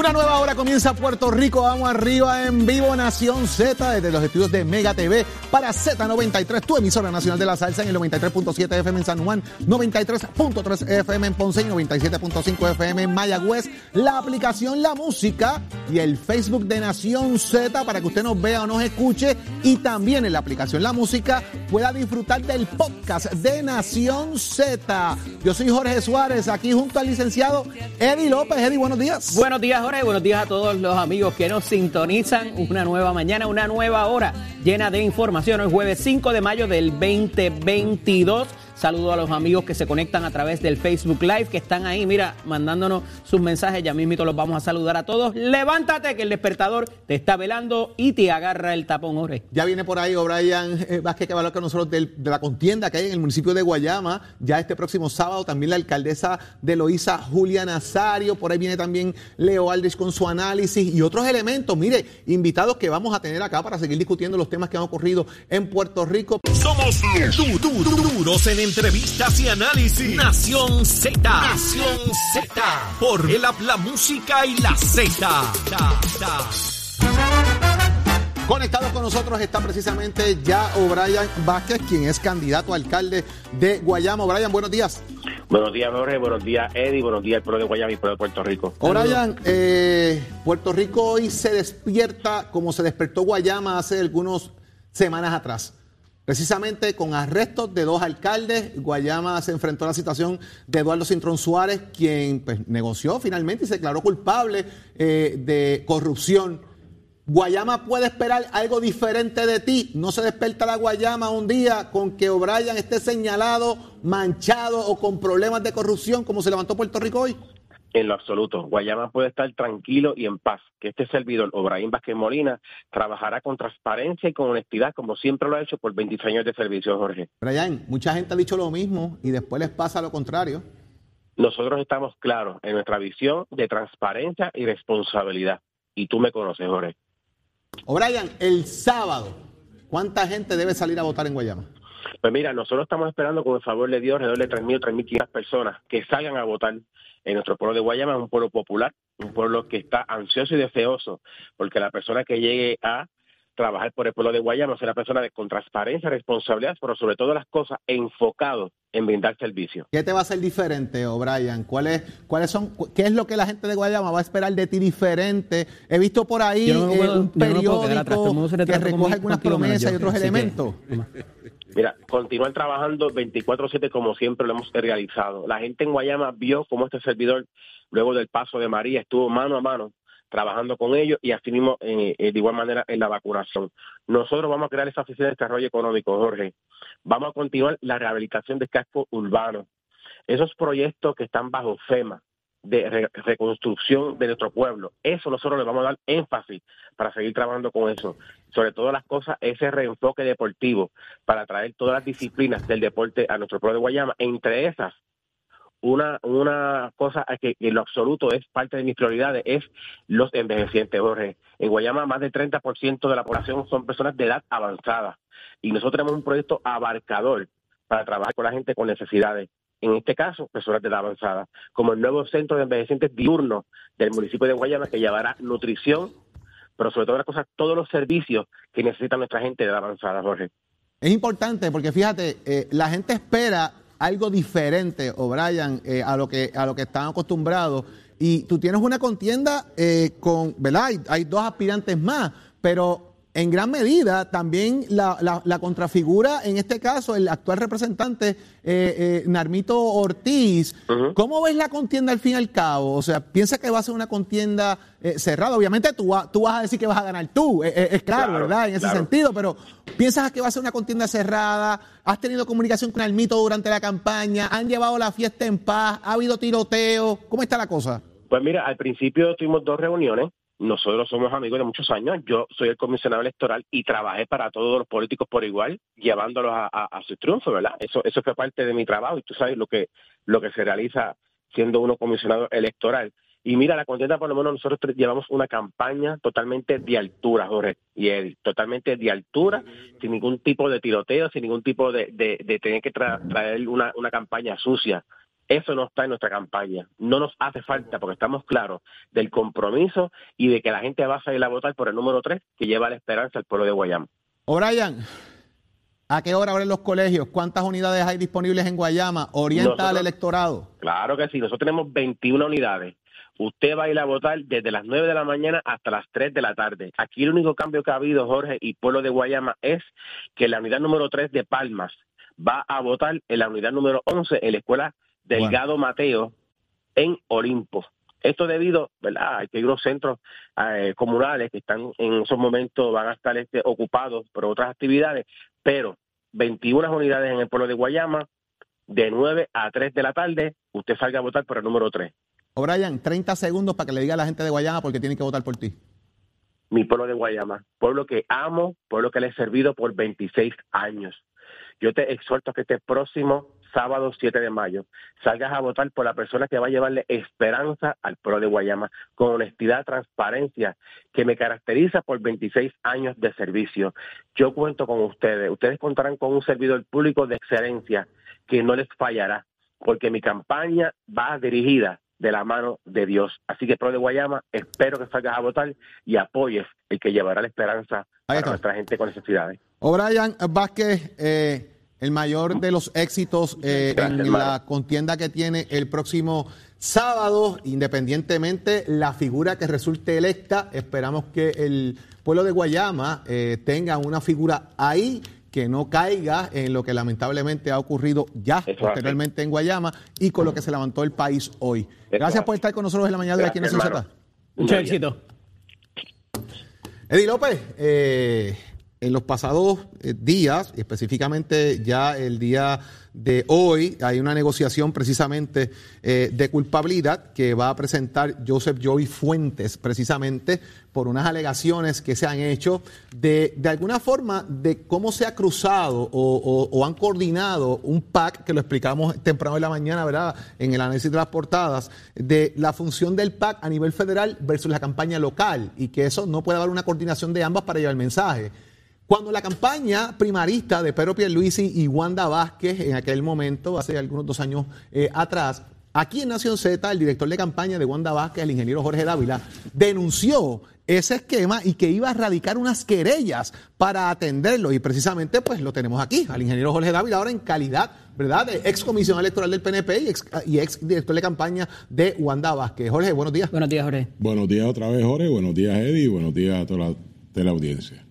Una nueva hora comienza Puerto Rico. Vamos arriba en vivo Nación Z desde los estudios de Mega TV para Z93, tu emisora nacional de la salsa en el 93.7 FM en San Juan, 93.3 FM en Ponce y 97.5 FM en Mayagüez. La aplicación La Música y el Facebook de Nación Z para que usted nos vea o nos escuche y también en la aplicación La Música pueda disfrutar del podcast de Nación Z. Yo soy Jorge Suárez aquí junto al licenciado Eddie López. Eddie, buenos días. Buenos días, Jorge. Buenos días a todos los amigos que nos sintonizan. Una nueva mañana, una nueva hora llena de información. Hoy jueves 5 de mayo del 2022. Saludo a los amigos que se conectan a través del Facebook Live, que están ahí, mira, mandándonos sus mensajes. Ya mismito los vamos a saludar a todos. Levántate, que el despertador te está velando y te agarra el tapón, Jorge. Ya viene por ahí O'Brien eh, Vázquez que hablar con nosotros de la contienda que hay en el municipio de Guayama. Ya este próximo sábado también la alcaldesa de Loíza, Julia Nazario. Por ahí viene también Leo Aldrich con su análisis y otros elementos. Mire, invitados que vamos a tener acá para seguir discutiendo los temas que han ocurrido en Puerto Rico. Somos du- du- du- duros en entrevistas y análisis. Nación Z. Nación Z. Por el la música y la Z. Conectado con nosotros está precisamente ya O'Brien Vázquez, quien es candidato a alcalde de Guayama. O'Brien, buenos días. Buenos días, Jorge. Buenos días, Eddie. Buenos días, el pueblo de Guayama y el pueblo de Puerto Rico. O'Brien, eh, Puerto Rico hoy se despierta como se despertó Guayama hace algunas semanas atrás. Precisamente con arrestos de dos alcaldes, Guayama se enfrentó a la situación de Eduardo Cintrón Suárez, quien pues, negoció finalmente y se declaró culpable eh, de corrupción. Guayama puede esperar algo diferente de ti. No se desperta la Guayama un día con que O'Brien esté señalado, manchado o con problemas de corrupción como se levantó Puerto Rico hoy. En lo absoluto, Guayama puede estar tranquilo y en paz, que este servidor, Obraín Vázquez Molina, trabajará con transparencia y con honestidad, como siempre lo ha hecho por 26 años de servicio, Jorge. Brian, mucha gente ha dicho lo mismo y después les pasa lo contrario. Nosotros estamos claros en nuestra visión de transparencia y responsabilidad. Y tú me conoces, Jorge. O'Brien, el sábado, ¿cuánta gente debe salir a votar en Guayama? Pues mira, nosotros estamos esperando con el favor de Dios alrededor de 3.000 o 3.500 personas que salgan a votar en nuestro pueblo de Guayama, es un pueblo popular, un pueblo que está ansioso y deseoso, porque la persona que llegue a trabajar por el pueblo de Guayama será una persona de, con transparencia, responsabilidad, pero sobre todo las cosas enfocado en brindar servicio. ¿Qué te va a hacer diferente, O'Brien? ¿Cuáles, ¿Cuáles son, qué es lo que la gente de Guayama va a esperar de ti diferente? He visto por ahí no eh, puedo- un no atrás, todo el periódico que recoge algunas promesas y otros que- elementos. Mira, continuar trabajando 24/7 como siempre lo hemos realizado. La gente en Guayama vio cómo este servidor, luego del paso de María, estuvo mano a mano trabajando con ellos y así mismo eh, eh, de igual manera en la vacunación. Nosotros vamos a crear esa oficina de desarrollo económico, Jorge. Vamos a continuar la rehabilitación del casco urbano. Esos proyectos que están bajo FEMA de re- reconstrucción de nuestro pueblo, eso nosotros le vamos a dar énfasis para seguir trabajando con eso. Sobre todas las cosas, ese reenfoque deportivo para traer todas las disciplinas del deporte a nuestro pueblo de Guayama. Entre esas, una, una cosa que en lo absoluto es parte de mis prioridades es los envejecientes, Jorge. En Guayama más del 30% de la población son personas de edad avanzada y nosotros tenemos un proyecto abarcador para trabajar con la gente con necesidades. En este caso, personas de edad avanzada, como el nuevo centro de envejecientes diurno del municipio de Guayama que llevará nutrición, pero sobre todo las cosas, todos los servicios que necesita nuestra gente de edad avanzada, Jorge. Es importante porque fíjate, eh, la gente espera algo diferente, O'Brien, eh, a lo que a lo que están acostumbrados. Y tú tienes una contienda eh, con, ¿verdad? Hay, hay dos aspirantes más, pero en gran medida también la, la- la contrafigura, en este caso, el actual representante eh, eh, Narmito Ortiz. ¿Cómo ves la contienda al fin y al cabo? O sea, ¿piensas que va a ser una contienda eh, cerrada? Obviamente tú, tú vas a decir que vas a ganar tú, eh, eh, es claro, Claro, ¿verdad? En ese claro. sentido, pero ¿piensas que va a ser una contienda cerrada? ¿Has tenido comunicación con Almito durante la campaña? ¿Han llevado la fiesta en paz? ¿Ha habido tiroteo? ¿Cómo está la cosa? Pues mira, al principio tuvimos dos reuniones. Nosotros somos amigos de muchos años. Yo soy el comisionado electoral y trabajé para todos los políticos por igual, llevándolos a, su triunfo, ¿verdad? Eso, eso fue parte de mi trabajo y tú sabes lo que, lo que se realiza siendo uno comisionado electoral. Y mira, la contienda por lo menos nosotros llevamos una campaña totalmente de altura, Jorge y Eddie, totalmente de altura, sin ningún tipo de tiroteo, sin ningún tipo de, de, tener que traer una campaña sucia. Eso no está en nuestra campaña. No nos hace falta porque estamos claros del compromiso y de que la gente va a salir a votar por el número 3 que lleva la esperanza al pueblo de Guayama. O'Brien, ¿a qué hora abren los colegios? ¿Cuántas unidades hay disponibles en Guayama? ¿Orienta al electorado? Claro que sí. Nosotros tenemos 21 unidades. Usted va a ir a votar desde las 9 de la mañana hasta las 3 de la tarde. Aquí el único cambio que ha habido, Jorge, y pueblo de Guayama, es que la unidad número 3 de Palmas va a votar en la unidad número 11 en la escuela Delgado Mateo en Olimpo. Esto debido, ¿verdad? A que hay unos centros eh, comunales que están en esos momentos, van a estar este, ocupados por otras actividades, pero 21 unidades en el pueblo de Guayama, de 9 a 3 de la tarde, usted salga a votar por el número 3. O'Brien, 30 segundos para que le diga a la gente de Guayama porque tienen que votar por ti. Mi pueblo de Guayama, pueblo que amo, pueblo que le he servido por 26 años. Yo te exhorto a que este próximo sábado 7 de mayo salgas a votar por la persona que va a llevarle esperanza al pueblo de Guayama, con honestidad, transparencia, que me caracteriza por 26 años de servicio. Yo cuento con ustedes. Ustedes contarán con un servidor público de excelencia que no les fallará, porque mi campaña va dirigida de la mano de Dios. Así que, Pro de Guayama, espero que salgas a votar y apoyes el que llevará la esperanza a nuestra gente con necesidades. O'Brien Vázquez, eh, el mayor de los éxitos eh, en la contienda que tiene el próximo sábado, independientemente la figura que resulte electa, esperamos que el pueblo de Guayama eh, tenga una figura ahí que no caiga en lo que lamentablemente ha ocurrido ya posteriormente en Guayama y con lo que se levantó el país hoy. Gracias por estar con nosotros en la mañana de aquí en Mucho éxito. Eddie López, eh, en los pasados eh, días, específicamente ya el día de hoy, hay una negociación precisamente eh, de culpabilidad que va a presentar Joseph Joey Fuentes, precisamente por unas alegaciones que se han hecho de, de alguna forma de cómo se ha cruzado o, o, han coordinado un PAC, que lo explicamos temprano en la mañana, ¿verdad? En el análisis de las portadas, de la función del PAC a nivel federal versus la campaña local y que eso no puede haber una coordinación de ambas para llevar el mensaje. Cuando la campaña primarista de Pedro Pierluisi y Wanda Vázquez, en aquel momento, hace algunos dos años eh, atrás, aquí en Nación Z, el director de campaña de Wanda Vázquez, el ingeniero Jorge Dávila, denunció ese esquema y que iba a radicar unas querellas para atenderlo. Y precisamente, pues lo tenemos aquí, al ingeniero Jorge Dávila, ahora en calidad, ¿verdad?, de ex comisión electoral del PNP y ex, y ex director de campaña de Wanda Vázquez. Jorge, buenos días. Buenos días, Jorge. Buenos días otra vez, Jorge. Buenos días, Eddie. Buenos días a toda la teleaudiencia. Eddie.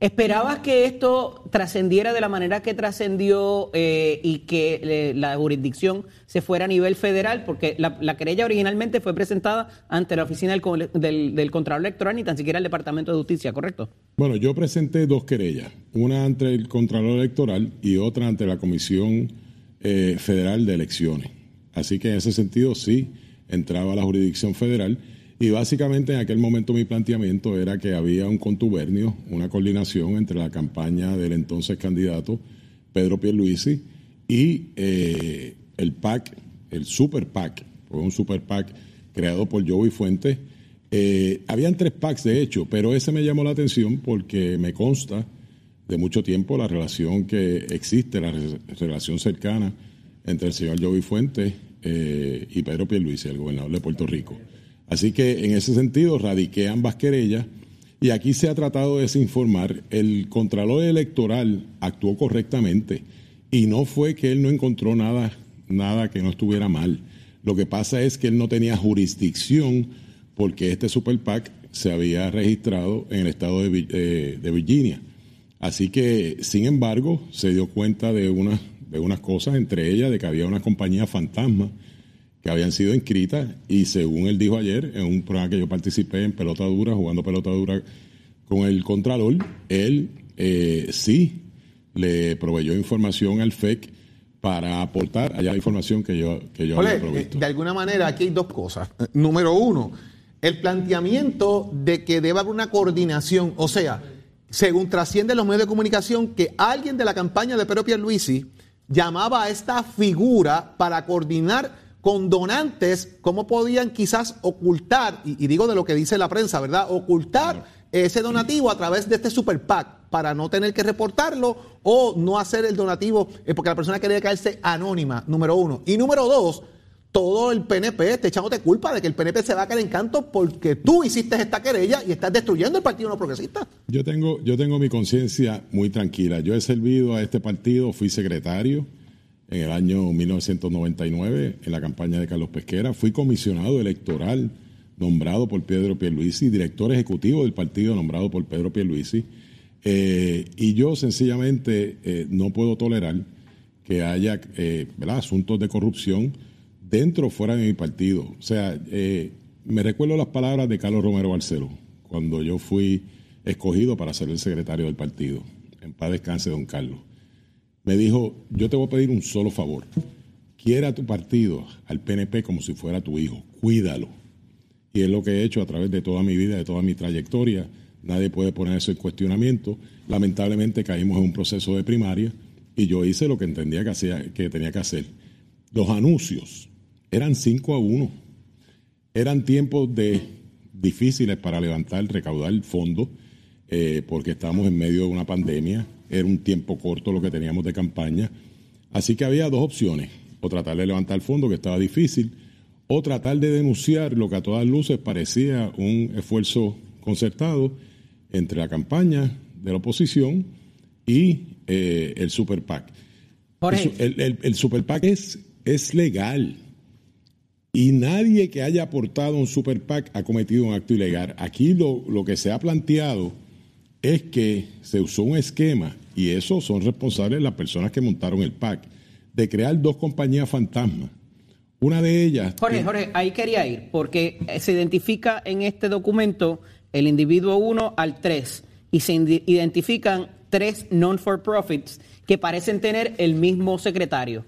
¿Esperabas que esto trascendiera de la manera que trascendió eh, y que eh, la jurisdicción se fuera a nivel federal? Porque la, querella originalmente fue presentada ante la oficina del, del, Contralor Electoral ni tan siquiera el Departamento de Justicia, ¿correcto? Bueno, yo presenté dos querellas, una ante el Contralor Electoral y otra ante la Comisión eh, Federal de Elecciones. Así que en ese sentido sí entraba la jurisdicción federal y básicamente en aquel momento mi planteamiento era que había un contubernio, una coordinación entre la campaña del entonces candidato Pedro Pierluisi y eh, el PAC, el Super PAC, fue un Super PAC creado por Joey Fuentes. Eh, habían tres PACs de hecho, pero ese me llamó la atención porque me consta de mucho tiempo la relación que existe, la relación cercana entre el señor Joey Fuentes eh, y Pedro Pierluisi, el gobernador de Puerto Rico. Así que en ese sentido radiqué ambas querellas y aquí se ha tratado de desinformar. El Contralor Electoral actuó correctamente y no fue que él no encontró nada, nada que no estuviera mal. Lo que pasa es que él no tenía jurisdicción porque este Super PAC se había registrado en el estado de, eh, de Virginia. Así que, sin embargo, se dio cuenta de, una, de unas cosas, entre ellas de que había una compañía fantasma que habían sido inscritas y según él dijo ayer, en un programa que yo participé en pelota dura, jugando pelota dura con el Contralor, él eh, sí le proveyó información al FEC para aportar allá la información que yo, que yo había provisto. De alguna manera, aquí hay dos cosas. Número uno, el planteamiento de que debe haber una coordinación, o sea, según trasciende los medios de comunicación, que alguien de la campaña de Pedro Pierluisi llamaba a esta figura para coordinar con donantes, cómo podían quizás ocultar, y, y digo de lo que dice la prensa, ¿verdad? Ocultar ese donativo a través de este super PAC para no tener que reportarlo o no hacer el donativo eh, porque la persona quería caerse anónima, número uno. Y número dos, todo el PNP está echándote culpa de que el PNP se va a caer en canto porque tú hiciste esta querella y estás destruyendo el Partido No Progresista. Yo tengo, yo tengo mi conciencia muy tranquila. Yo he servido a este partido, fui secretario en el año 1999 en la campaña de Carlos Pesquera, fui comisionado electoral nombrado por Pedro Pierluisi, director ejecutivo del partido nombrado por Pedro Pierluisi, eh, y yo sencillamente eh, no puedo tolerar que haya eh, asuntos de corrupción dentro o fuera de mi partido. O sea, me recuerdo las palabras de Carlos Romero Barceló cuando yo fui escogido para ser el secretario del partido. En paz descanse, don Carlos. Me dijo, yo te voy a pedir un solo favor. Quiera tu partido al PNP como si fuera tu hijo. Cuídalo y es lo que he hecho a través de toda mi vida, de toda mi trayectoria. Nadie puede poner eso en cuestionamiento. Lamentablemente caímos en un proceso de primaria y yo hice lo que entendía que, hacía, que tenía que hacer. Los anuncios eran 5 a 1. Eran tiempos de, difíciles para levantar, recaudar fondos, eh, porque estábamos en medio de una pandemia. Era un tiempo corto lo que teníamos de campaña. Así que había dos opciones. O tratar de levantar fondos, que estaba difícil, o tratar de denunciar lo que a todas luces parecía un esfuerzo concertado entre la campaña de la oposición y eh, el Super PAC. El, el, Super PAC es, es legal y nadie que haya aportado un Super PAC ha cometido un acto ilegal. Aquí lo, lo que se ha planteado es que se usó un esquema, y eso son responsables las personas que montaron el PAC, de crear dos compañías fantasmas una de ellas. Jorge, Jorge, ahí quería ir, porque se identifica en este documento el individuo 1 al 3 y se identifican tres non-for-profits que parecen tener el mismo secretario.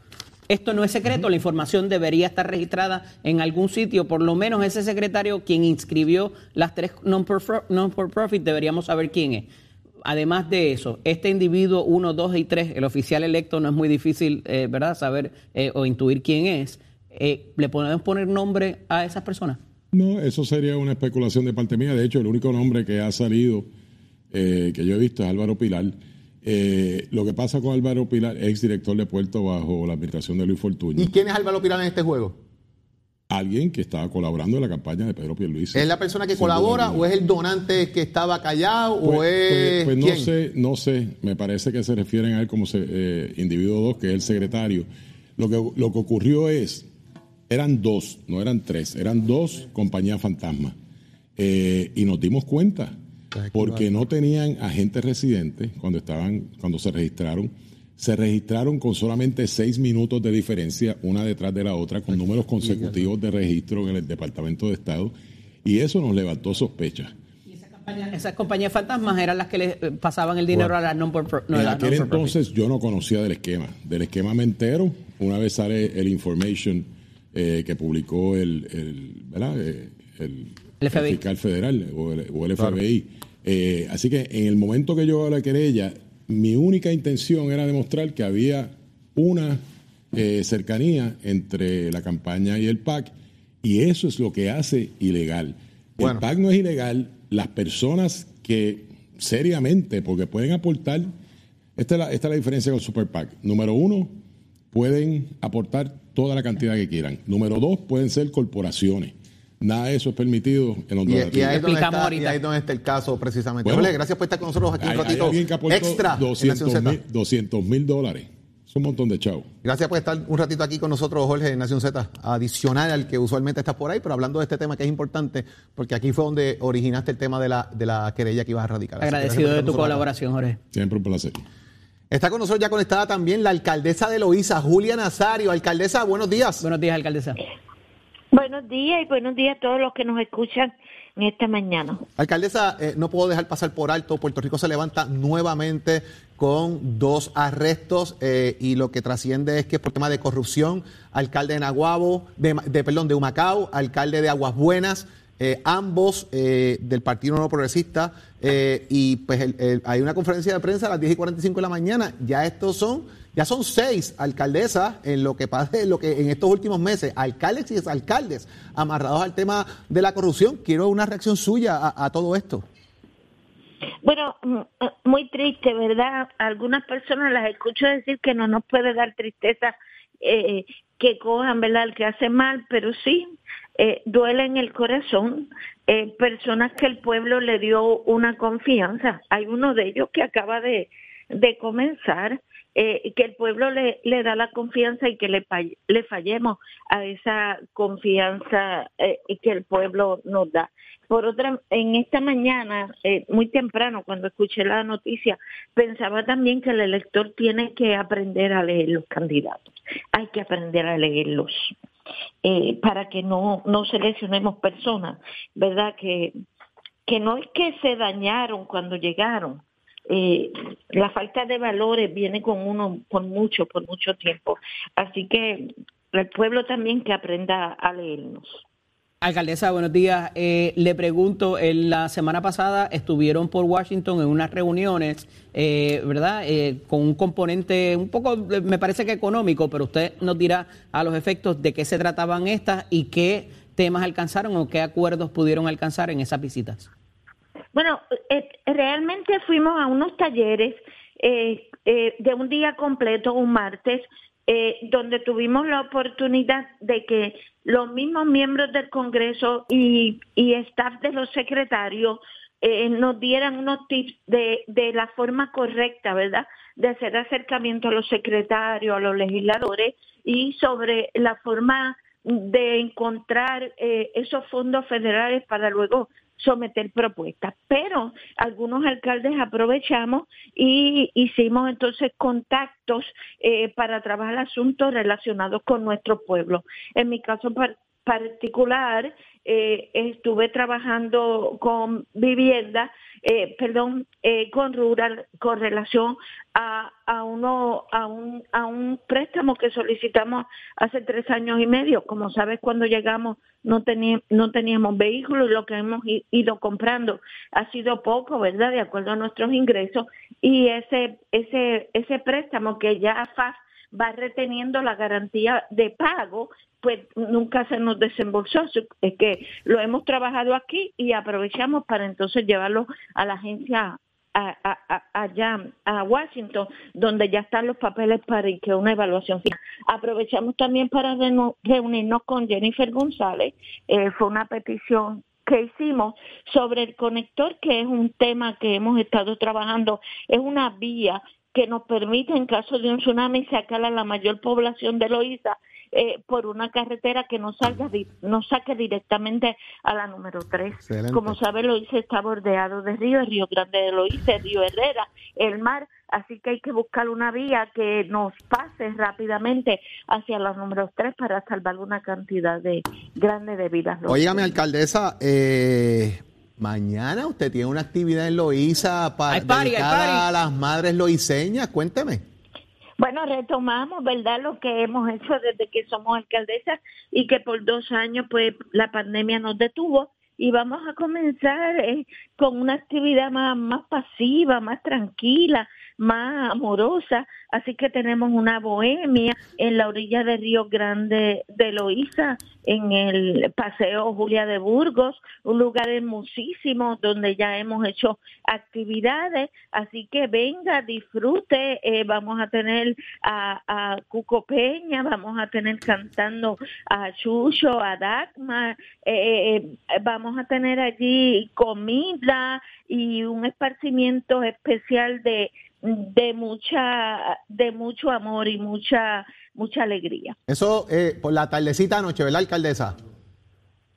Esto no es secreto, la información debería estar registrada en algún sitio, por lo menos ese secretario quien inscribió las tres non-for-profit deberíamos saber quién es. Además de eso, este individuo 1, 2 y 3, el oficial electo, no es muy difícil, eh, ¿verdad?, saber eh, o intuir quién es eh, ¿le podemos poner nombre a esas personas? No, eso sería una especulación de parte mía. De hecho, el único nombre que ha salido, eh, que yo he visto, es Álvaro Pilar. Eh, lo que pasa con Álvaro Pilar, ex director de Puerto bajo la administración de Luis Fortuño. ¿Y quién es Álvaro Pilar en este juego? Alguien que estaba colaborando en la campaña de Pedro Pierluisi. ¿Es la persona que colabora o es el donante que estaba callado o pues, es pues, pues no sé, no sé. Me parece que se refieren a él como individuo 2, que es el secretario. Lo que, lo que ocurrió es eran dos, no eran tres, eran dos compañías fantasmas. Eh, y nos dimos cuenta, porque no tenían agentes residentes cuando, estaban, cuando se registraron. Se registraron con solamente seis minutos de diferencia, una detrás de la otra, con números consecutivos de registro en el Departamento de Estado. Y eso nos levantó sospechas. Esas compañías fantasmas eran las que le eh, pasaban el dinero a las non por no, En aquel entonces yo no conocía del esquema. Del esquema me entero una vez sale el information eh, que publicó el, el, ¿verdad? Eh, el, fiscal federal o el, FBI. Eh, así que en el momento que yo la querella, mi única intención era demostrar que había una cercanía entre la campaña y el PAC, y eso es lo que hace ilegal. El PAC no es ilegal, las personas que seriamente, porque pueden aportar, esta es la, esta es la diferencia con el Super PAC. Número uno, pueden aportar toda la cantidad que quieran. Número dos, pueden ser corporaciones. Nada de eso es permitido en Honduras. Y, ahí, es donde está, y ahí donde está el caso precisamente. gracias por estar con nosotros aquí un ratito extra 200 mil dólares. Es un montón de chavos. Gracias por estar un ratito aquí con nosotros, Jorge, en Nación Z, adicional al que usualmente estás por ahí, pero hablando de este tema que es importante, porque aquí fue donde originaste el tema de la, de la querella que ibas a radicar. Agradecido de tu colaboración, Jorge. Siempre un placer. Está con nosotros ya conectada también la alcaldesa de Loíza, Julia Nazario. Alcaldesa, buenos días. Buenos días, alcaldesa. Buenos días y buenos días a todos los que nos escuchan en esta mañana. Alcaldesa, eh, no puedo dejar pasar por alto, Puerto Rico se levanta nuevamente con dos arrestos eh, y lo que trasciende es que por tema de corrupción, alcalde de Naguabo, de, perdón, de Humacao, alcalde de Aguas Buenas, eh, ambos eh, del Partido Nuevo Progresista, eh, y pues el- hay una conferencia de prensa a las 10 y 45 de la mañana. Ya estos son, ya son seis alcaldesas en lo que pasa, en lo que en estos últimos meses, alcaldes y exalcaldes amarrados al tema de la corrupción. Quiero una reacción suya a, a todo esto. Bueno, mm, eh, muy triste, ¿verdad? Algunas personas las escucho decir que no nos puede dar tristeza eh, que cojan, ¿verdad? El que hace mal, pero sí, eh, duele en el corazón. Eh, personas que el pueblo le dio una confianza. Hay uno de ellos que acaba de, de comenzar, eh, que el pueblo le, le da la confianza y que le, le fallemos a esa confianza eh, que el pueblo nos da. Por otra, en esta mañana, muy temprano, cuando escuché la noticia, pensaba también que el elector tiene que aprender a leer los candidatos. Hay que aprender a leerlos eh, para que no, no seleccionemos personas, ¿verdad? Que, que no es que se dañaron cuando llegaron. Eh, la falta de valores viene con uno por mucho, por mucho tiempo. Así que el pueblo también que aprenda a leernos. Alcaldesa, buenos días. Eh, le pregunto, en la semana pasada estuvieron por Washington en unas reuniones, eh, ¿verdad? Eh, con un componente un poco, eh, me parece que económico, pero usted nos dirá a los efectos de qué se trataban estas y qué temas alcanzaron o qué acuerdos pudieron alcanzar en esas visitas. Bueno, eh, realmente fuimos a unos talleres eh, eh, de un día completo, un martes, eh, donde tuvimos la oportunidad de que los mismos miembros del Congreso y, staff de los secretarios eh, nos dieran unos tips de, de la forma correcta, ¿verdad? De hacer acercamiento a los secretarios, a los legisladores y sobre la forma de encontrar eh, esos fondos federales para luego someter propuestas. Pero algunos alcaldes aprovechamos y hicimos entonces contactos eh, para trabajar asuntos relacionados con nuestro pueblo. En mi caso particular, eh, estuve trabajando con vivienda, eh, perdón, eh, con rural, con relación a, a uno, a un, a un préstamo que solicitamos hace tres años y medio. Como sabes, cuando llegamos no teníamos, no teníamos vehículos y lo que hemos ido comprando ha sido poco, ¿verdad? De acuerdo a nuestros ingresos y ese, ese, ese préstamo que ya FAS va reteniendo la garantía de pago, pues nunca se nos desembolsó. Es que lo hemos trabajado aquí y aprovechamos para entonces llevarlo a la agencia a- allá a Washington, donde ya están los papeles para que una evaluación final. Aprovechamos también para reunirnos con Jennifer González. Eh, fue una petición que hicimos sobre el conector, que es un tema que hemos estado trabajando. Es una vía que nos permite, en caso de un tsunami, sacar a la mayor población de Loíza eh, por una carretera que no salga no saque directamente a la número 3. Excelente. Como sabe, Loíza está bordeado de ríos, Río Grande de Loíza, Río Herrera, el mar, así que hay que buscar una vía que nos pase rápidamente hacia la número 3 para salvar una cantidad de grande de vidas. Óigame, alcaldesa, eh, mañana usted tiene una actividad en Loíza para dedicada party. a las madres loiseñas. Cuénteme. Bueno, retomamos, ¿verdad? Lo que hemos hecho desde que somos alcaldesas y que por dos años, pues, la pandemia nos detuvo y vamos a comenzar eh, con una actividad más, más pasiva, más tranquila, más amorosa. Así que tenemos una bohemia en la orilla de Río Grande de Loíza, en el Paseo Julia de Burgos, un lugar hermosísimo donde ya hemos hecho actividades. Así que venga, disfrute. eh, vamos a tener a, a Cuco Peña, vamos a tener cantando a Chucho, a Dagmar, eh, eh, vamos a tener allí comida y un esparcimiento especial de de mucha de mucho amor y mucha mucha alegría. Eso eh, por la tardecita anoche, ¿verdad, alcaldesa?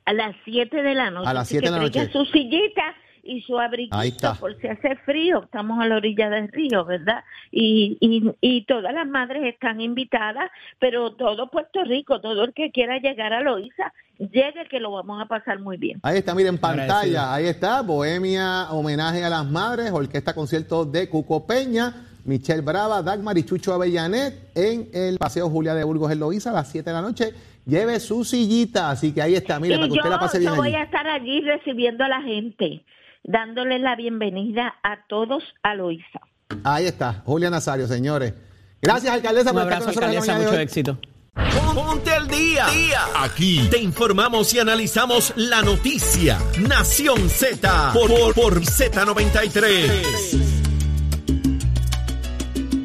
A las 7 de la noche. A las Así siete que de la noche. su sillita y su abriguito Ahí está. por si hace frío. Estamos a la orilla del río, ¿verdad? Y, y, y todas las madres están invitadas, pero todo Puerto Rico, todo el que quiera llegar a Loíza, llegue que lo vamos a pasar muy bien. Ahí está, miren, pantalla, ahí está, Bohemia, homenaje a las madres, orquesta concierto de Cuco Peña, Michelle Brava, Dagmar y Chucho Avellanet en el Paseo Julia de Burgos en Loíza a las 7 de la noche. lleve su sillita, así que ahí está, mire, para que usted la pase bien. Yo voy a estar allí recibiendo a la gente, dándoles la bienvenida a todos a Loisa. Ahí está, Julia Nazario, señores. Gracias, alcaldesa, Un abrazo, alcaldesa, mucho éxito. Ponte al día. Aquí te informamos y analizamos la noticia. Nación Z por, por, por Z93.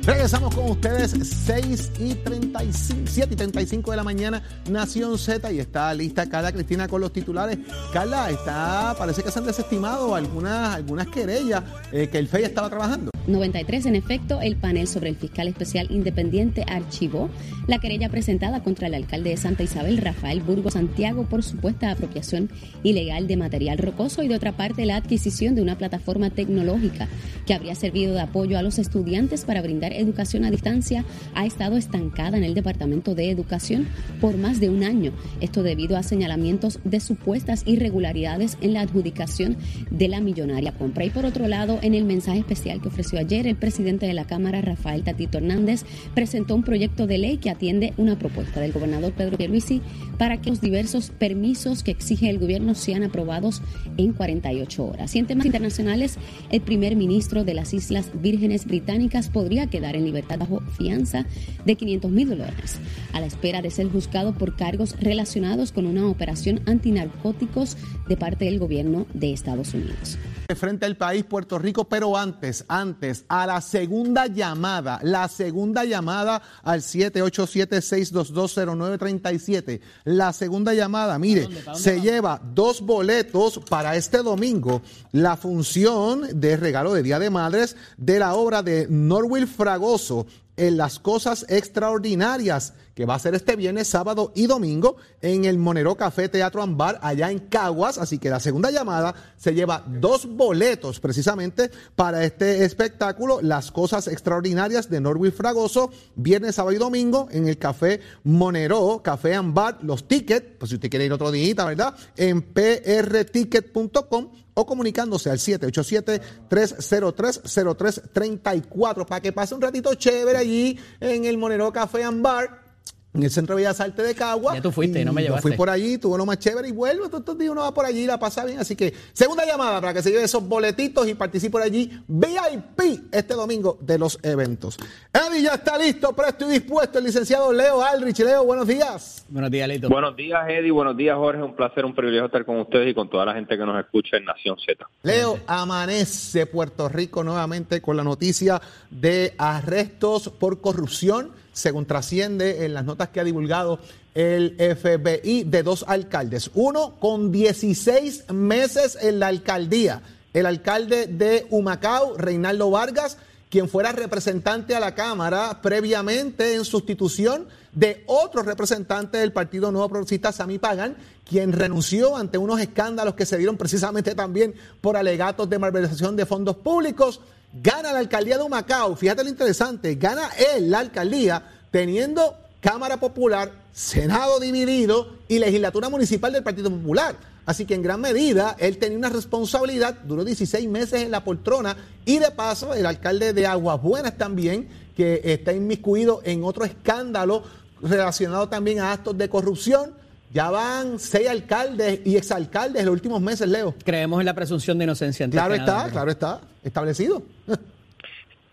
Regresamos con ustedes 6 y 35, 7 y 35 de la mañana, Nación Z, y está lista Carla Cristina con los titulares. Carla, está, parece que se han desestimado algunas, algunas querellas eh, que el FEI estaba trabajando. 93, en efecto, el panel sobre el fiscal especial independiente archivó la querella presentada contra el alcalde de Santa Isabel, Rafael Burgo Santiago, por supuesta apropiación ilegal de material rocoso y de otra parte la adquisición de una plataforma tecnológica que habría servido de apoyo a los estudiantes para brindar educación a distancia ha estado estancada en el Departamento de Educación por más de un año. Esto debido a señalamientos de supuestas irregularidades en la adjudicación de la millonaria compra. Y por otro lado, en el mensaje especial que ofreció ayer, el presidente de la Cámara, Rafael Tatito Hernández, presentó un proyecto de ley que atiende una propuesta del gobernador Pedro Pierluisi para que los diversos permisos que exige el gobierno sean aprobados en 48 horas. Y en temas internacionales, el primer ministro de las Islas Vírgenes Británicas podría quedar en libertad bajo fianza de 500 mil dólares, a la espera de ser juzgado por cargos relacionados con una operación antinarcóticos de parte del gobierno de Estados Unidos frente al país Puerto Rico, pero antes, antes, a la segunda llamada, la segunda llamada al 787-6220937. La segunda llamada, mire, se lleva dos boletos para este domingo, la función de regalo de Día de Madres de la obra de Norwil Fragoso en las cosas extraordinarias que va a ser este viernes, sábado y domingo en el Monero Café Teatro Ambar allá en Caguas. Así que la segunda llamada se lleva dos boletos precisamente para este espectáculo, Las Cosas Extraordinarias de Norwil Fragoso, viernes, sábado y domingo en el Café Monero, Café Ambar. Los tickets, pues si usted quiere ir otro día, ¿verdad? En prticket.com o comunicándose al 787-303-0334 para que pase un ratito chévere allí en el Monero Café Ambar en el Centro de Bellas Artes de Cagua. Ya tú fuiste, no me llevaste. fui por allí, tuvo lo más chévere y vuelvo. Todos estos días uno va por allí y la pasa bien. Así que, segunda llamada para que se lleve esos boletitos y participe por allí VIP este domingo de los eventos. Eddie ya está listo, presto y dispuesto el licenciado Leo Alrich. Leo, buenos días. Buenos días, Lito. Buenos días, Eddie. Buenos días, Jorge. Un placer, un privilegio estar con ustedes y con toda la gente que nos escucha en Nación Z. Leo, amanece Puerto Rico nuevamente con la noticia de arrestos por corrupción según trasciende en las notas que ha divulgado el FBI, de dos alcaldes. Uno con 16 meses en la alcaldía, el alcalde de Humacao, Reinaldo Vargas, quien fuera representante a la Cámara previamente en sustitución de otro representante del Partido Nuevo Progresista, Sami Pagan, quien renunció ante unos escándalos que se dieron precisamente también por alegatos de malversación de fondos públicos gana la alcaldía de Humacao. Fíjate lo interesante, gana él la alcaldía teniendo Cámara Popular, Senado dividido y legislatura municipal del Partido Popular. Así que en gran medida él tenía una responsabilidad, duró 16 meses en la poltrona y de paso el alcalde de Aguas Buenas también, que está inmiscuido en otro escándalo relacionado también a actos de corrupción. Ya van seis alcaldes y exalcaldes en los últimos meses, Leo. Creemos en la presunción de inocencia. Claro está, claro está, establecido.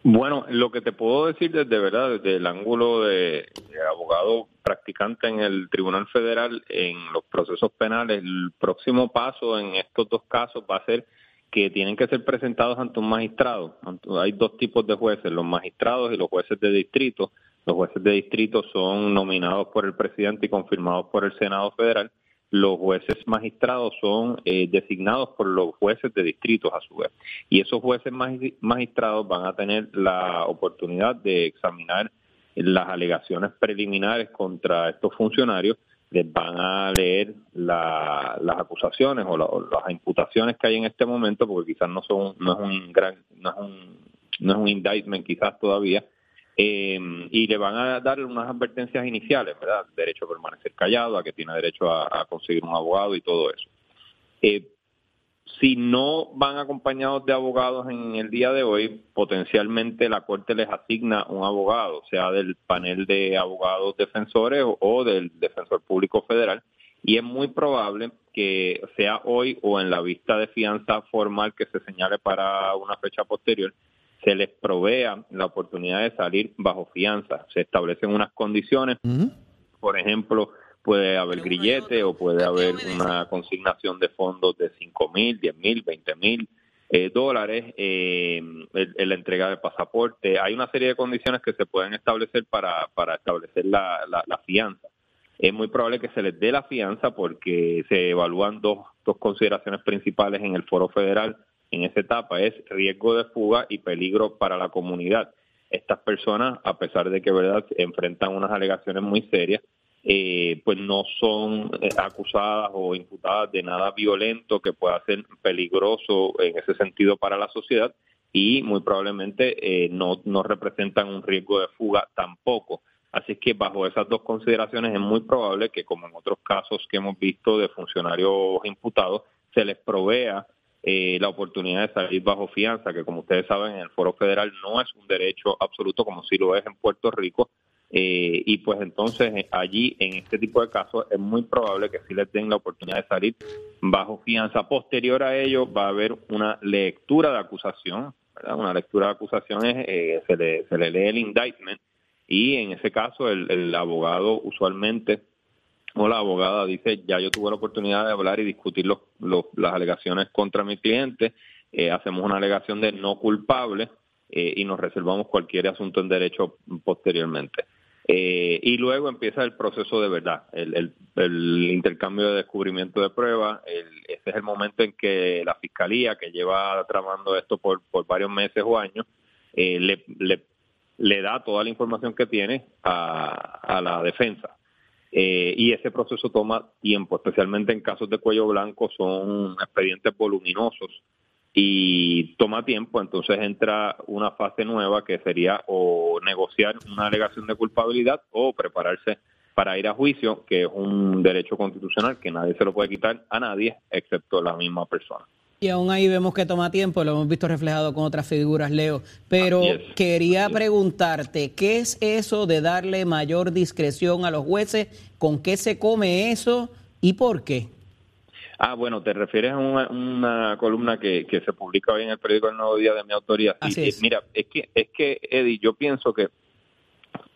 Bueno, lo que te puedo decir desde verdad, desde el ángulo de, abogado practicante en el Tribunal Federal en los procesos penales, el próximo paso en estos dos casos va a ser que tienen que ser presentados ante un magistrado. Hay dos tipos de jueces, los magistrados y los jueces de distrito. Los jueces de distrito son nominados por el presidente y confirmados por el Senado Federal los jueces magistrados son eh, designados por los jueces de distritos a su vez. Y esos jueces magistrados van a tener la oportunidad de examinar las alegaciones preliminares contra estos funcionarios, les van a leer las acusaciones o, las imputaciones que hay en este momento, porque quizás no son no es un gran no es un no es un indictment quizás todavía, eh, y le van a dar unas advertencias iniciales, ¿verdad? Derecho a permanecer callado, a que tiene derecho a, conseguir un abogado y todo eso. Eh, si no van acompañados de abogados en el día de hoy, potencialmente la Corte les asigna un abogado, sea del panel de abogados defensores o, del defensor público federal, y es muy probable que sea hoy o en la vista de fianza formal que se señale para una fecha posterior, se les provea la oportunidad de salir bajo fianza. Se establecen unas condiciones, por ejemplo, puede haber grillete o puede haber una consignación de fondos de 5 mil, 10 mil, 20 mil eh, dólares, eh, la entrega de pasaporte. Hay una serie de condiciones que se pueden establecer para, para establecer la, la, fianza. Es muy probable que se les dé la fianza porque se evalúan dos, dos consideraciones principales en el foro federal en esa etapa, es riesgo de fuga y peligro para la comunidad. Estas personas, a pesar de que verdad enfrentan unas alegaciones muy serias, eh, pues no son eh, acusadas o imputadas de nada violento que pueda ser peligroso en ese sentido para la sociedad y muy probablemente eh, no, no representan un riesgo de fuga tampoco. Así que bajo esas dos consideraciones es muy probable que, como en otros casos que hemos visto de funcionarios imputados, se les provea la oportunidad de salir bajo fianza, que como ustedes saben en el Foro Federal no es un derecho absoluto como si lo es en Puerto Rico, eh, y pues entonces eh, allí, en este tipo de casos, es muy probable que si les den la oportunidad de salir bajo fianza. Posterior a ello, va a haber una lectura de acusación. Una lectura de acusación es, eh, se, le, se le lee el indictment y en ese caso el, abogado usualmente la abogada dice, ya yo tuve la oportunidad de hablar y discutir los, las alegaciones contra mi cliente, hacemos una alegación de no culpable y nos reservamos cualquier asunto en derecho posteriormente. Eh, y luego empieza el proceso de verdad, el, intercambio de descubrimiento de pruebas. ese es el momento en que la fiscalía, que lleva tramando esto por, varios meses o años, eh, le, le, da toda la información que tiene a, la defensa. Eh, y ese proceso toma tiempo, especialmente en casos de cuello blanco, son expedientes voluminosos y toma tiempo, entonces entra una fase nueva que sería o negociar una alegación de culpabilidad o prepararse para ir a juicio, que es un derecho constitucional que nadie se lo puede quitar a nadie excepto la misma persona. Y aún ahí vemos que toma tiempo, lo hemos visto reflejado con otras figuras, Leo. Pero quería preguntarte, ¿qué es eso de darle mayor discreción a los jueces? ¿Con qué se come eso y por qué? Ah, bueno, te refieres a una, columna que, que, se publica hoy en el periódico El Nuevo Día de mi autoría. Sí, Mira, es que, es que, Eddie, yo pienso que,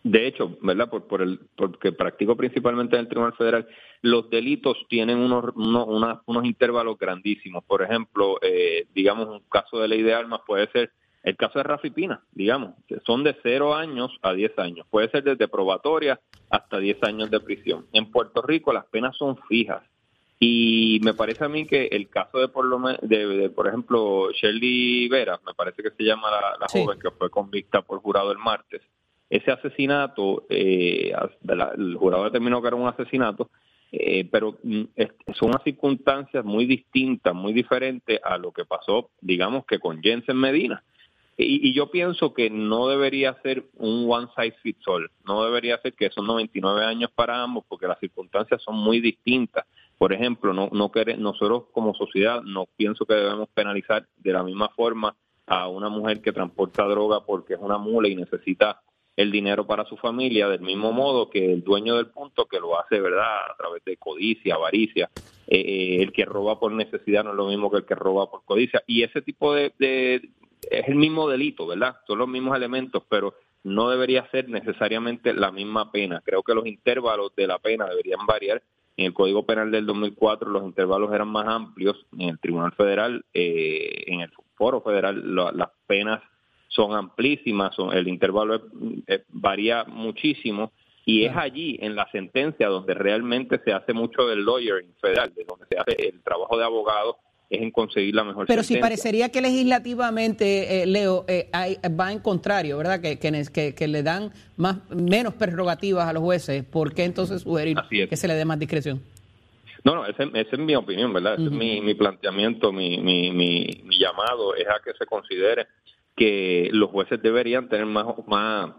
de hecho, ¿verdad? Por, por el, porque practico principalmente en el Tribunal Federal, los delitos tienen unos, unos, unos intervalos grandísimos. Por ejemplo, eh, digamos, un caso de ley de armas puede ser el caso de Rafi Pina, digamos, son de 0 años a 10 años. Puede ser desde probatoria hasta 10 años de prisión. En Puerto Rico las penas son fijas. Y me parece a mí que el caso de, por, lo, de, por ejemplo, Shirley Vera, me parece que se llama la, joven que fue convicta por jurado el martes, ese asesinato, eh, el jurado determinó que era un asesinato, eh, pero mm, son unas circunstancias muy distintas, muy diferentes a lo que pasó, digamos que con Jensen Medina. Y, yo pienso que no debería ser un one size fits all, no debería ser que son 99 años para ambos, porque las circunstancias son muy distintas. Por ejemplo, no, no nosotros como sociedad no pienso que debemos penalizar de la misma forma a una mujer que transporta droga porque es una mula y necesita el dinero para su familia, del mismo modo que el dueño del punto que lo hace, ¿verdad?, a través de codicia, avaricia. Eh, eh, el que roba por necesidad no es lo mismo que el que roba por codicia. Y ese tipo de, de, es el mismo delito, ¿verdad? Son los mismos elementos, pero no debería ser necesariamente la misma pena. Creo que los intervalos de la pena deberían variar en el Código Penal del 2004 los intervalos eran más amplios. En el Tribunal Federal, eh, en el Foro Federal, las penas son amplísimas, son, el intervalo varía muchísimo. Y es allí, en la sentencia, donde realmente se hace mucho del lawyering federal, de donde se hace el trabajo de abogado es en conseguir la mejor Pero si parecería que legislativamente, eh, Leo, eh, va en contrario, ¿verdad? Que, que, que, le dan más menos prerrogativas a los jueces, ¿por qué entonces sugerir que se le dé más discreción? No, no, esa es mi opinión, ¿verdad? Ese es mi, mi planteamiento, mi, mi, mi, mi, llamado es a que se considere que los jueces deberían tener más, más,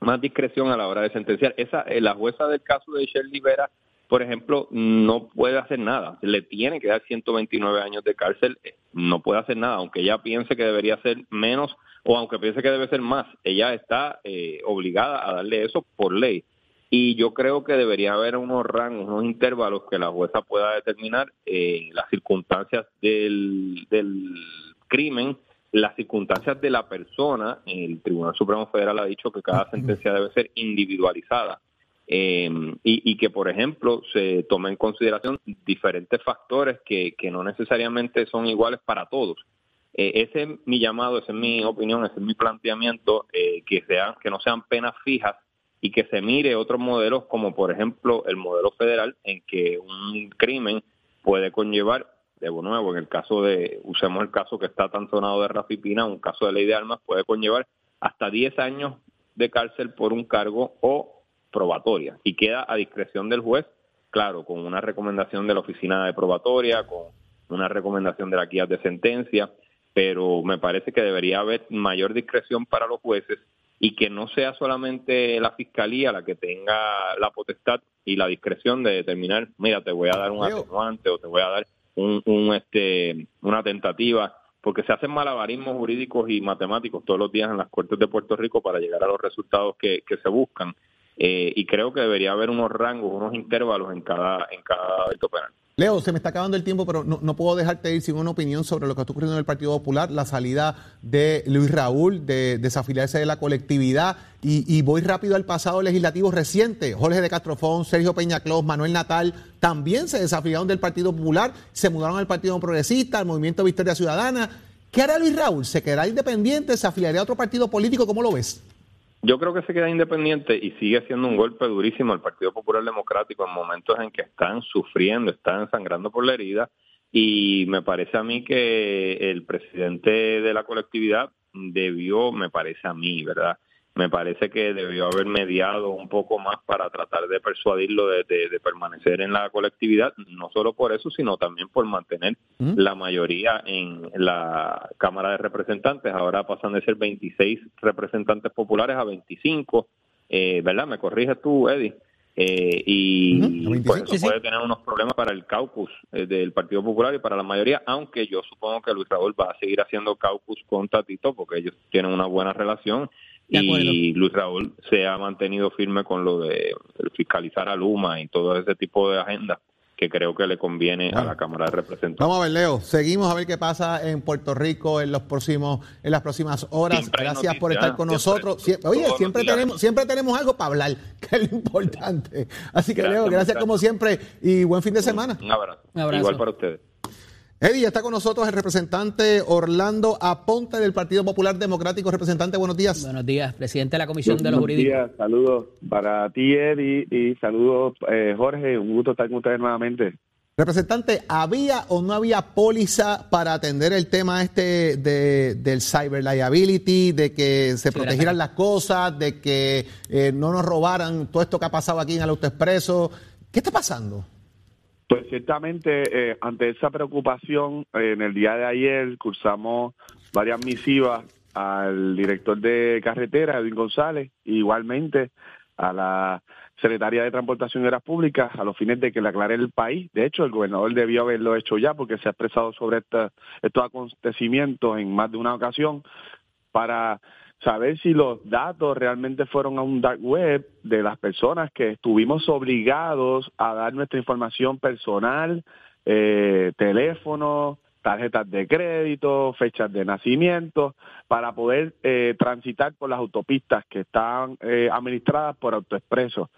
más discreción a la hora de sentenciar. Esa, eh, la jueza del caso de Shirley Vera por ejemplo, no puede hacer nada. Le tiene que dar 129 años de cárcel, eh, no puede hacer nada, aunque ella piense que debería ser menos o aunque piense que debe ser más, ella está eh, obligada a darle eso por ley. Y yo creo que debería haber unos rangos, unos intervalos que la jueza pueda determinar en las circunstancias del, del crimen, las circunstancias de la persona. El Tribunal Supremo Federal ha dicho que cada sentencia debe ser individualizada eh, y, que, por ejemplo, se tome en consideración diferentes factores que, que no necesariamente son iguales para todos. Eh, ese es mi llamado, esa es mi opinión, ese es mi planteamiento, eh, que, sean, que no sean penas fijas y que se mire otros modelos como, por ejemplo, el modelo federal en que un crimen puede conllevar, de nuevo, en el caso de, usemos el caso que está tan sonado de Rafi Pina, un caso de ley de armas, puede conllevar hasta 10 años de cárcel por un cargo o probatoria. Y queda a discreción del juez, claro, con una recomendación de la oficina de probatoria, con una recomendación de la guía de sentencia, pero me parece que debería haber mayor discreción para los jueces y que no sea solamente la fiscalía la que tenga la potestad y la discreción de determinar, mira, te voy a dar un atenuante o te voy a dar un, un, este, una tentativa, porque se hacen malabarismos jurídicos y matemáticos todos los días en las cortes de Puerto Rico para llegar a los resultados que, que se buscan. Eh, y creo que debería haber unos rangos, unos intervalos en cada, en cada penal. Leo, se me está acabando el tiempo, pero no, no, puedo dejarte ir sin una opinión sobre lo que está ocurriendo en el Partido Popular, la salida de Luis Raúl, de desafiliarse de la colectividad, y, y voy rápido al pasado legislativo reciente. Jorge de Castrofón, Sergio Peñaclós, Manuel Natal, también se desafiliaron del Partido Popular, se mudaron al Partido Progresista, al Movimiento Victoria Ciudadana. ¿Qué hará Luis Raúl? ¿Se quedará independiente? ¿Se afiliaría a otro partido político? ¿Cómo lo ves? Yo creo que se queda independiente y sigue siendo un golpe durísimo al Partido Popular Democrático en momentos en que están sufriendo, están sangrando por la herida y me parece a mí que el presidente de la colectividad debió, me parece a mí, ¿verdad? Me parece que debió haber mediado un poco más para tratar de persuadirlo de, permanecer en la colectividad, no solo por eso, sino también por mantener ¿Mm? la mayoría en la Cámara de Representantes. Ahora pasan de ser 26 representantes populares a 25, eh, ¿verdad? Me corriges tú, Eddie. Eh, y pues eso puede tener unos problemas para el caucus eh, del Partido Popular y para la mayoría, aunque yo supongo que Luis Raúl va a seguir haciendo caucus con Tatito porque ellos tienen una buena relación y Luis Raúl se ha mantenido firme con lo de fiscalizar a Luma y todo ese tipo de agenda que creo que le conviene a la Cámara de Representantes. Vamos a ver, Leo, seguimos a ver qué pasa en Puerto Rico en los próximos en las próximas horas. Gracias por estar con nosotros. oye, siempre tenemos siempre tenemos algo para hablar, que es lo importante. Así que Leo, gracias como siempre y buen fin de semana. Un abrazo. Un abrazo. Igual para ustedes. Eddie, está con nosotros el representante Orlando Aponte del Partido Popular Democrático. Representante, buenos días. Buenos días, presidente de la Comisión de los Jurídicos. Buenos días, saludos para ti, Eddie, y saludos, eh, Jorge. Un gusto estar con ustedes nuevamente. Representante, ¿había o no había póliza para atender el tema este de, del cyber liability, de que se protegieran las cosas, de que eh, no nos robaran todo esto que ha pasado aquí en el autoexpreso? ¿Qué está pasando? Pues ciertamente, eh, ante esa preocupación, eh, en el día de ayer cursamos varias misivas al director de carretera, Edwin González, igualmente a la secretaria de Transportación y Obras Públicas, a los fines de que le aclare el país. De hecho, el gobernador debió haberlo hecho ya porque se ha expresado sobre estos acontecimientos en más de una ocasión para saber si los datos realmente fueron a un dark web de las personas que estuvimos obligados a dar nuestra información personal, eh, teléfono, tarjetas de crédito, fechas de nacimiento, para poder eh, transitar por las autopistas que están eh, administradas por AutoExpreso.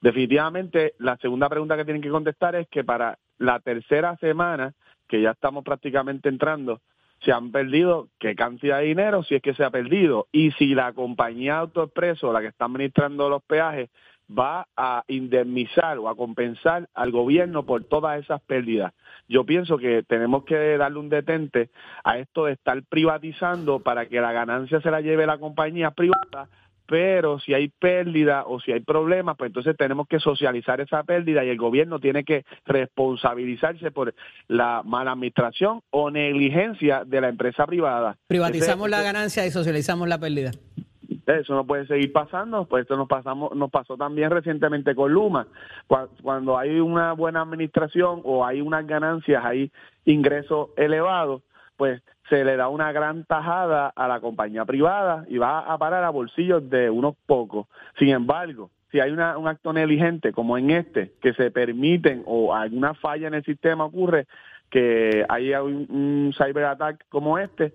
Definitivamente, la segunda pregunta que tienen que contestar es que para la tercera semana, que ya estamos prácticamente entrando, se han perdido qué cantidad de dinero, si es que se ha perdido, y si la compañía AutoExpreso, la que está administrando los peajes, va a indemnizar o a compensar al gobierno por todas esas pérdidas. Yo pienso que tenemos que darle un detente a esto de estar privatizando para que la ganancia se la lleve la compañía privada pero si hay pérdida o si hay problemas, pues entonces tenemos que socializar esa pérdida y el gobierno tiene que responsabilizarse por la mala administración o negligencia de la empresa privada. Privatizamos la ganancia y socializamos la pérdida. Eso no puede seguir pasando, pues esto nos pasamos, nos pasó también recientemente con Luma. Cuando hay una buena administración o hay unas ganancias, hay ingresos elevados, pues se le da una gran tajada a la compañía privada y va a parar a bolsillos de unos pocos. Sin embargo, si hay una, un acto negligente como en este, que se permiten o alguna falla en el sistema ocurre, que haya un, un como este,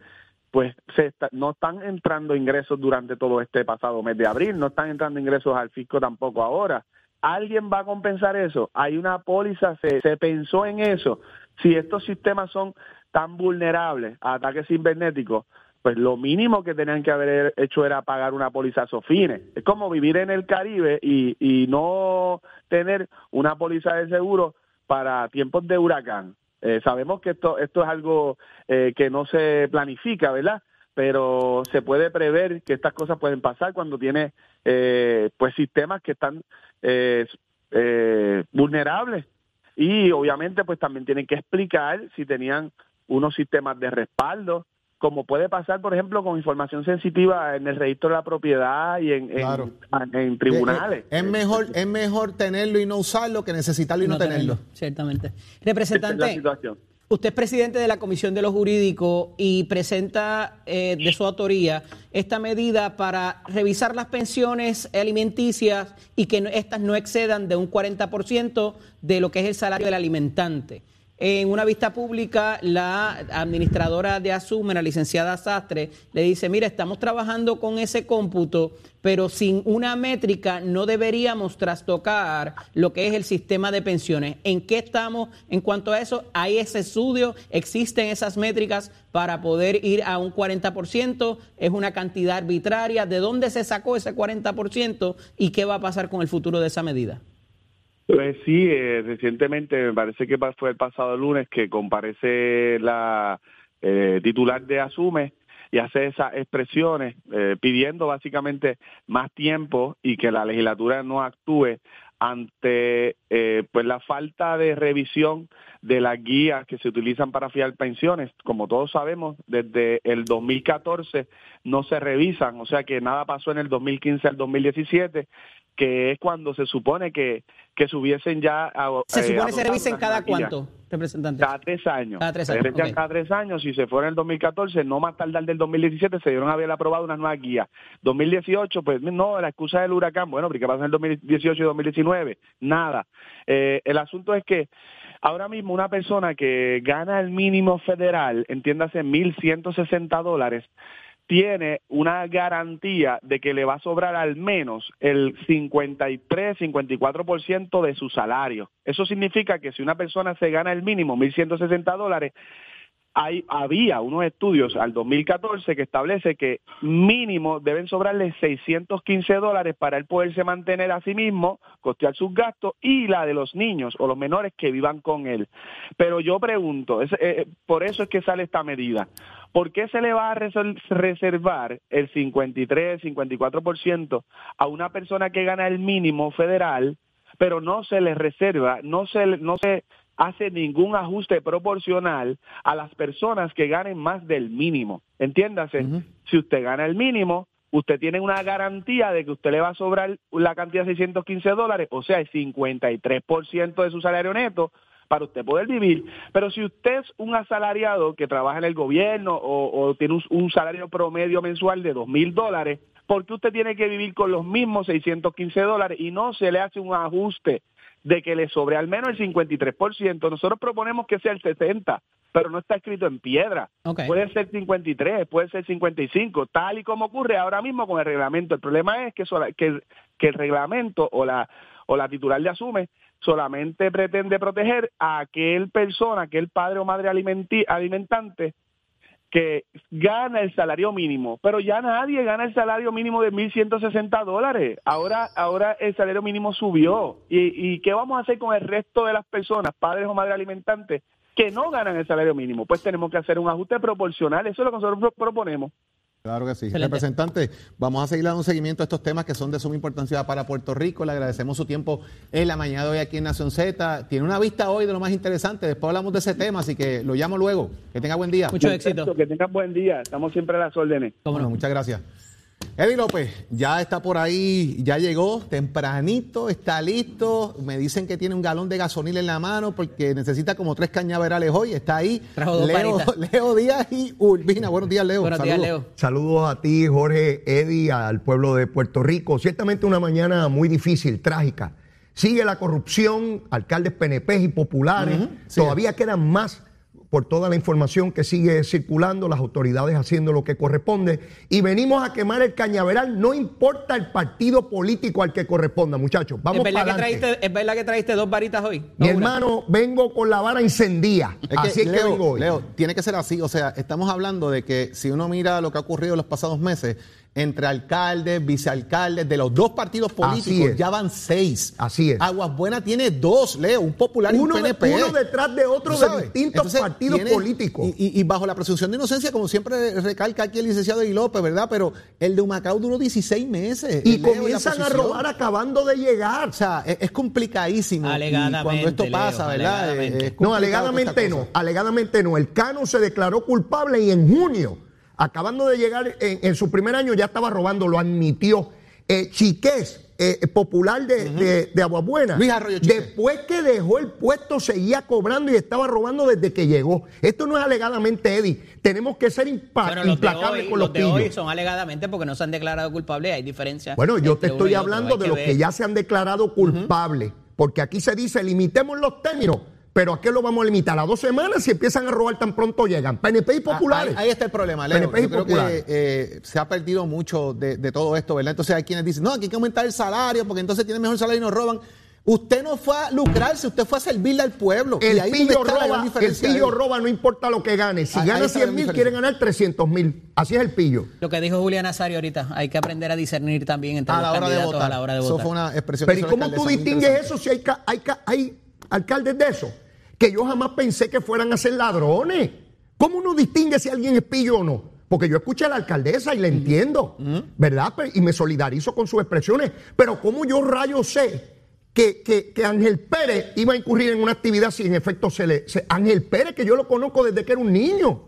pues se no están entrando ingresos durante todo este pasado mes de abril, no están entrando ingresos al fisco tampoco ahora. ¿Alguien va a compensar eso? Hay una póliza, se, se pensó en eso. Si estos sistemas son tan vulnerables a ataques cibernéticos, pues lo mínimo que tenían que haber hecho era pagar una póliza SOFINE. Es como vivir en el Caribe y, no tener una póliza de seguro para tiempos de huracán. Eh, sabemos que esto, esto es algo eh, que no se planifica, ¿verdad? Pero se puede prever que estas cosas pueden pasar cuando tiene eh, pues sistemas que están vulnerables y obviamente pues también tienen que explicar si tenían unos sistemas de respaldo como puede pasar, por ejemplo, con información sensitiva en el registro de la propiedad y en, en, tribunales. Es, mejor es mejor tenerlo y no usarlo que necesitarlo y no, tenerlo. Ciertamente. Representante, usted es presidente de la Comisión de los Jurídicos y presenta eh, de su autoría esta medida para revisar las pensiones alimenticias y que estas no excedan de un 40% de lo que es el salario del alimentante. En una vista pública, la administradora de Asume, la licenciada Sastre, le dice, mira, estamos trabajando con ese cómputo, pero sin una métrica no deberíamos trastocar lo que es el sistema de pensiones. ¿En qué estamos en cuanto a eso? ¿Hay ese estudio? ¿Existen esas métricas para poder ir a un 40%? ¿Es una cantidad arbitraria? ¿De dónde se sacó ese 40% y qué va a pasar con el futuro de esa medida? Pues sí, eh, recientemente, me parece que fue el pasado lunes que comparece la eh, titular de Asume y hace esas expresiones eh, pidiendo básicamente más tiempo y que la legislatura no actúe ante pues la falta de revisión de las guías que se utilizan para fiar pensiones. Como todos sabemos, desde el 2014 no se revisan, o sea que nada pasó en el 2015 al 2017 que es cuando se supone que, que se hubiesen ya... ¿Se supone que se revisen cada cuánto, representante? Cada tres años. Cada tres años. Cada tres años, si se fuera en el 2014, no más tardar del 2017, se dieron a haber aprobado una nueva guía. 2018, pues no, la excusa del huracán, bueno, ¿qué pasa en el 2018 y 2019? Nada. Eh, el asunto es que ahora mismo una persona que gana el mínimo federal, entiéndase 1.160 dólares, tiene una garantía de que le va a sobrar al menos el 53, 54% de su salario. Eso significa que si una persona se gana el mínimo, 1.160 dólares, hay, había unos estudios al 2014 que establece que mínimo deben sobrarle 615 dólares para él poderse mantener a sí mismo, costear sus gastos y la de los niños o los menores que vivan con él. Pero yo pregunto, eh, por eso es que sale esta medida. ¿Por qué se le va a reservar el 53, 54% a una persona que gana el mínimo federal, pero no se le reserva, no se, no se hace ningún ajuste proporcional a las personas que ganen más del mínimo. Entiéndase, si usted gana el mínimo, usted tiene una garantía de que usted le va a sobrar la cantidad de 615 dólares, o sea, el 53% de su salario neto para usted poder vivir. Pero si usted es un asalariado que trabaja en el gobierno o, tiene un, un, salario promedio mensual de dos mil dólares, ¿por qué usted tiene que vivir con los mismos 615 dólares y no se le hace un ajuste de que le sobre al menos el 53%. Nosotros proponemos que sea el 60%, pero no está escrito en piedra. Puede ser 53, puede ser 55, tal y como ocurre ahora mismo con el reglamento. El problema es que, que, que el reglamento o la, o la titular de asume solamente pretende proteger a aquel persona, aquel padre o madre alimentante que gana el salario mínimo, pero ya nadie gana el salario mínimo de 1.160 dólares. Ahora, ahora el salario mínimo subió. ¿Y, ¿Y qué vamos a hacer con el resto de las personas, padres o madres alimentantes, que no ganan el salario mínimo? Pues tenemos que hacer un ajuste proporcional. Eso es lo que nosotros proponemos. Claro que sí. Representante, vamos a seguir dando un seguimiento a estos temas que son de suma importancia para Puerto Rico. Le agradecemos su tiempo en la mañana de hoy aquí en Nación Z. Tiene una vista hoy de lo más interesante. Después hablamos de ese tema, así que lo llamo luego. Que tenga buen día. Mucho éxito. Que tenga buen día. Estamos siempre a las órdenes. Bueno, muchas gracias. Eddie López, ya está por ahí, ya llegó tempranito, está listo. Me dicen que tiene un galón de gasolina en la mano porque necesita como tres cañaverales hoy. Está ahí. Trajo dos Leo. Leo Díaz y Urbina. Buenos días, Leo. Buenos días, Saludos. Leo. Saludos a ti, Jorge, Eddie, al pueblo de Puerto Rico. Ciertamente una mañana muy difícil, trágica. Sigue la corrupción, alcaldes PNP y populares. sí. Todavía quedan más por toda la información que sigue circulando, las autoridades haciendo lo que corresponde. Y venimos a quemar el cañaveral, no importa el partido político al que corresponda, muchachos. Vamos ¿Es verdad, que traíste, ¿Es verdad que traíste dos varitas hoy? Mi una. hermano, vengo con la vara encendida. Es que, Así es que Leo, vengo hoy. Leo, tiene que ser así. O sea, estamos hablando de que si uno mira lo que ha ocurrido en los pasados meses, entre alcaldes, vicealcaldes, de los dos partidos políticos, ya van seis. Así es. Aguas Buenas tiene dos, Leo, un popular y un de- PNP. uno detrás de otro ¿Tú de distintos Entonces, partidos tiene- políticos. Y, y- y bajo la presunción de inocencia, como siempre recalca aquí el licenciado Eddie López, ¿verdad? Pero el de Humacao duró 16 meses. y Leo, comienzan a robar acabando de llegar. O sea, es, es complicadísimo. Y Alegadamente, cuando esto Leo, pasa, ¿verdad? alegadamente. Es- es No, alegadamente no, cosa. alegadamente no. El Cano se declaró culpable y en junio, acabando de llegar en, en su primer año, ya estaba robando, lo admitió. Eh, Chiqués, eh, popular de, de, de Aguabuena, Luis Arroyo Chiqués. después que dejó el puesto seguía cobrando y estaba robando desde que llegó. Esto no es alegadamente, Eddie. Tenemos que ser los implacables hoy, con los los de hoy son alegadamente porque no se han declarado culpables. Hay diferencia. Bueno, yo te estoy hablando de los ver. que ya se han declarado culpables, porque aquí se dice limitemos los términos, pero ¿a qué lo vamos a limitar? A dos semanas si empiezan a robar tan pronto llegan. PNP y populares. Ahí, ahí está el problema, Leo. PNP y Yo creo populares. que eh, se ha perdido mucho de, de todo esto, ¿verdad? Entonces hay quienes dicen, no, aquí hay que aumentar el salario porque entonces tienen mejor salario y nos roban. Usted no fue a lucrarse, usted fue a servirle al pueblo. y El ahí es donde pillo está la gran roba, el pillo roba, no importa lo que gane. Si Ahí- ahí gana la 100 mil, diferencia. quiere ganar 300 mil. Así es el pillo. Lo que dijo Julián Nazario ahorita, hay que aprender a discernir también entre A los la hora de votar. a la hora de Eso votar. fue una expresión Pero ¿y cómo tú distingues eso si hay, hay, hay alcaldes de eso? Que yo jamás pensé que fueran a ser ladrones. ¿Cómo uno distingue si alguien es pillo o no? Porque yo escuché a la alcaldesa y la entiendo, ¿verdad? Y me solidarizo con sus expresiones. Pero ¿cómo yo rayo sé que, que- que Ángel Pérez iba a incurrir en una actividad si en efecto se le... se- Ángel Pérez, que yo lo conozco desde que era un niño,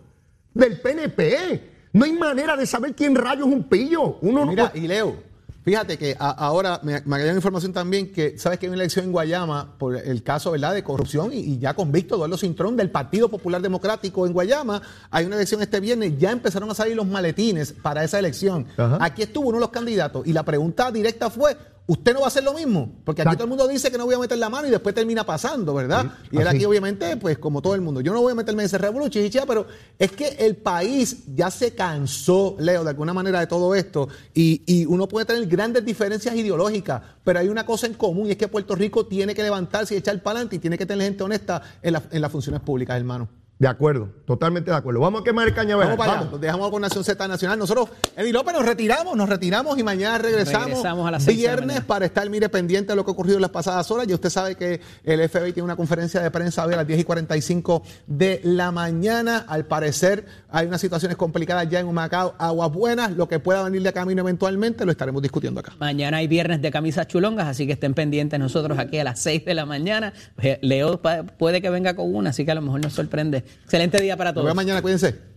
del PNP. No hay manera de saber quién rayo es un pillo. Uno no Mira, puede- y Leo, fíjate que a- ahora me, me agrega información también que sabes que hay una elección en Guayama por el caso ¿verdad? de corrupción y, y ya convicto Eduardo Cintrón del Partido Popular Democrático en Guayama. Hay una elección este viernes, ya empezaron a salir los maletines para esa elección. Ajá. Aquí estuvo uno de los candidatos y la pregunta directa fue. ¿Usted no va a hacer lo mismo? Porque aquí todo el mundo dice que no voy a meter la mano y después termina pasando, ¿verdad? Sí, y él así. aquí, obviamente, pues como todo el mundo. Yo no voy a meterme en ese revolución, chichicha, pero es que el país ya se cansó, Leo, de alguna manera de todo esto. Y, y uno puede tener grandes diferencias ideológicas, pero hay una cosa en común y es que Puerto Rico tiene que levantarse y echar para adelante y tiene que tener gente honesta en, la- en las funciones públicas, hermano. De acuerdo, totalmente de acuerdo. Vamos a quemar el cañaveral. Vamos para allá, nos dejamos con Nación Z Nacional. Nosotros, Eddie López, nos retiramos, nos retiramos y mañana regresamos, Regresamos a las seis de la viernes para estar, mire, pendiente de lo que ha ocurrido en las pasadas horas. Ya usted sabe que el FBI tiene una conferencia de prensa hoy a las 10 y 45 de la mañana. Al parecer hay unas situaciones complicadas ya en Humacao, Aguas Buenas. Lo que pueda venir de camino eventualmente lo estaremos discutiendo acá. Mañana hay viernes de camisas chulongas, así que estén pendientes nosotros aquí a las 6 de la mañana. Leo puede que venga con una, así que a lo mejor nos sorprende. Excelente día para Nos todos. vemos mañana, cuídense.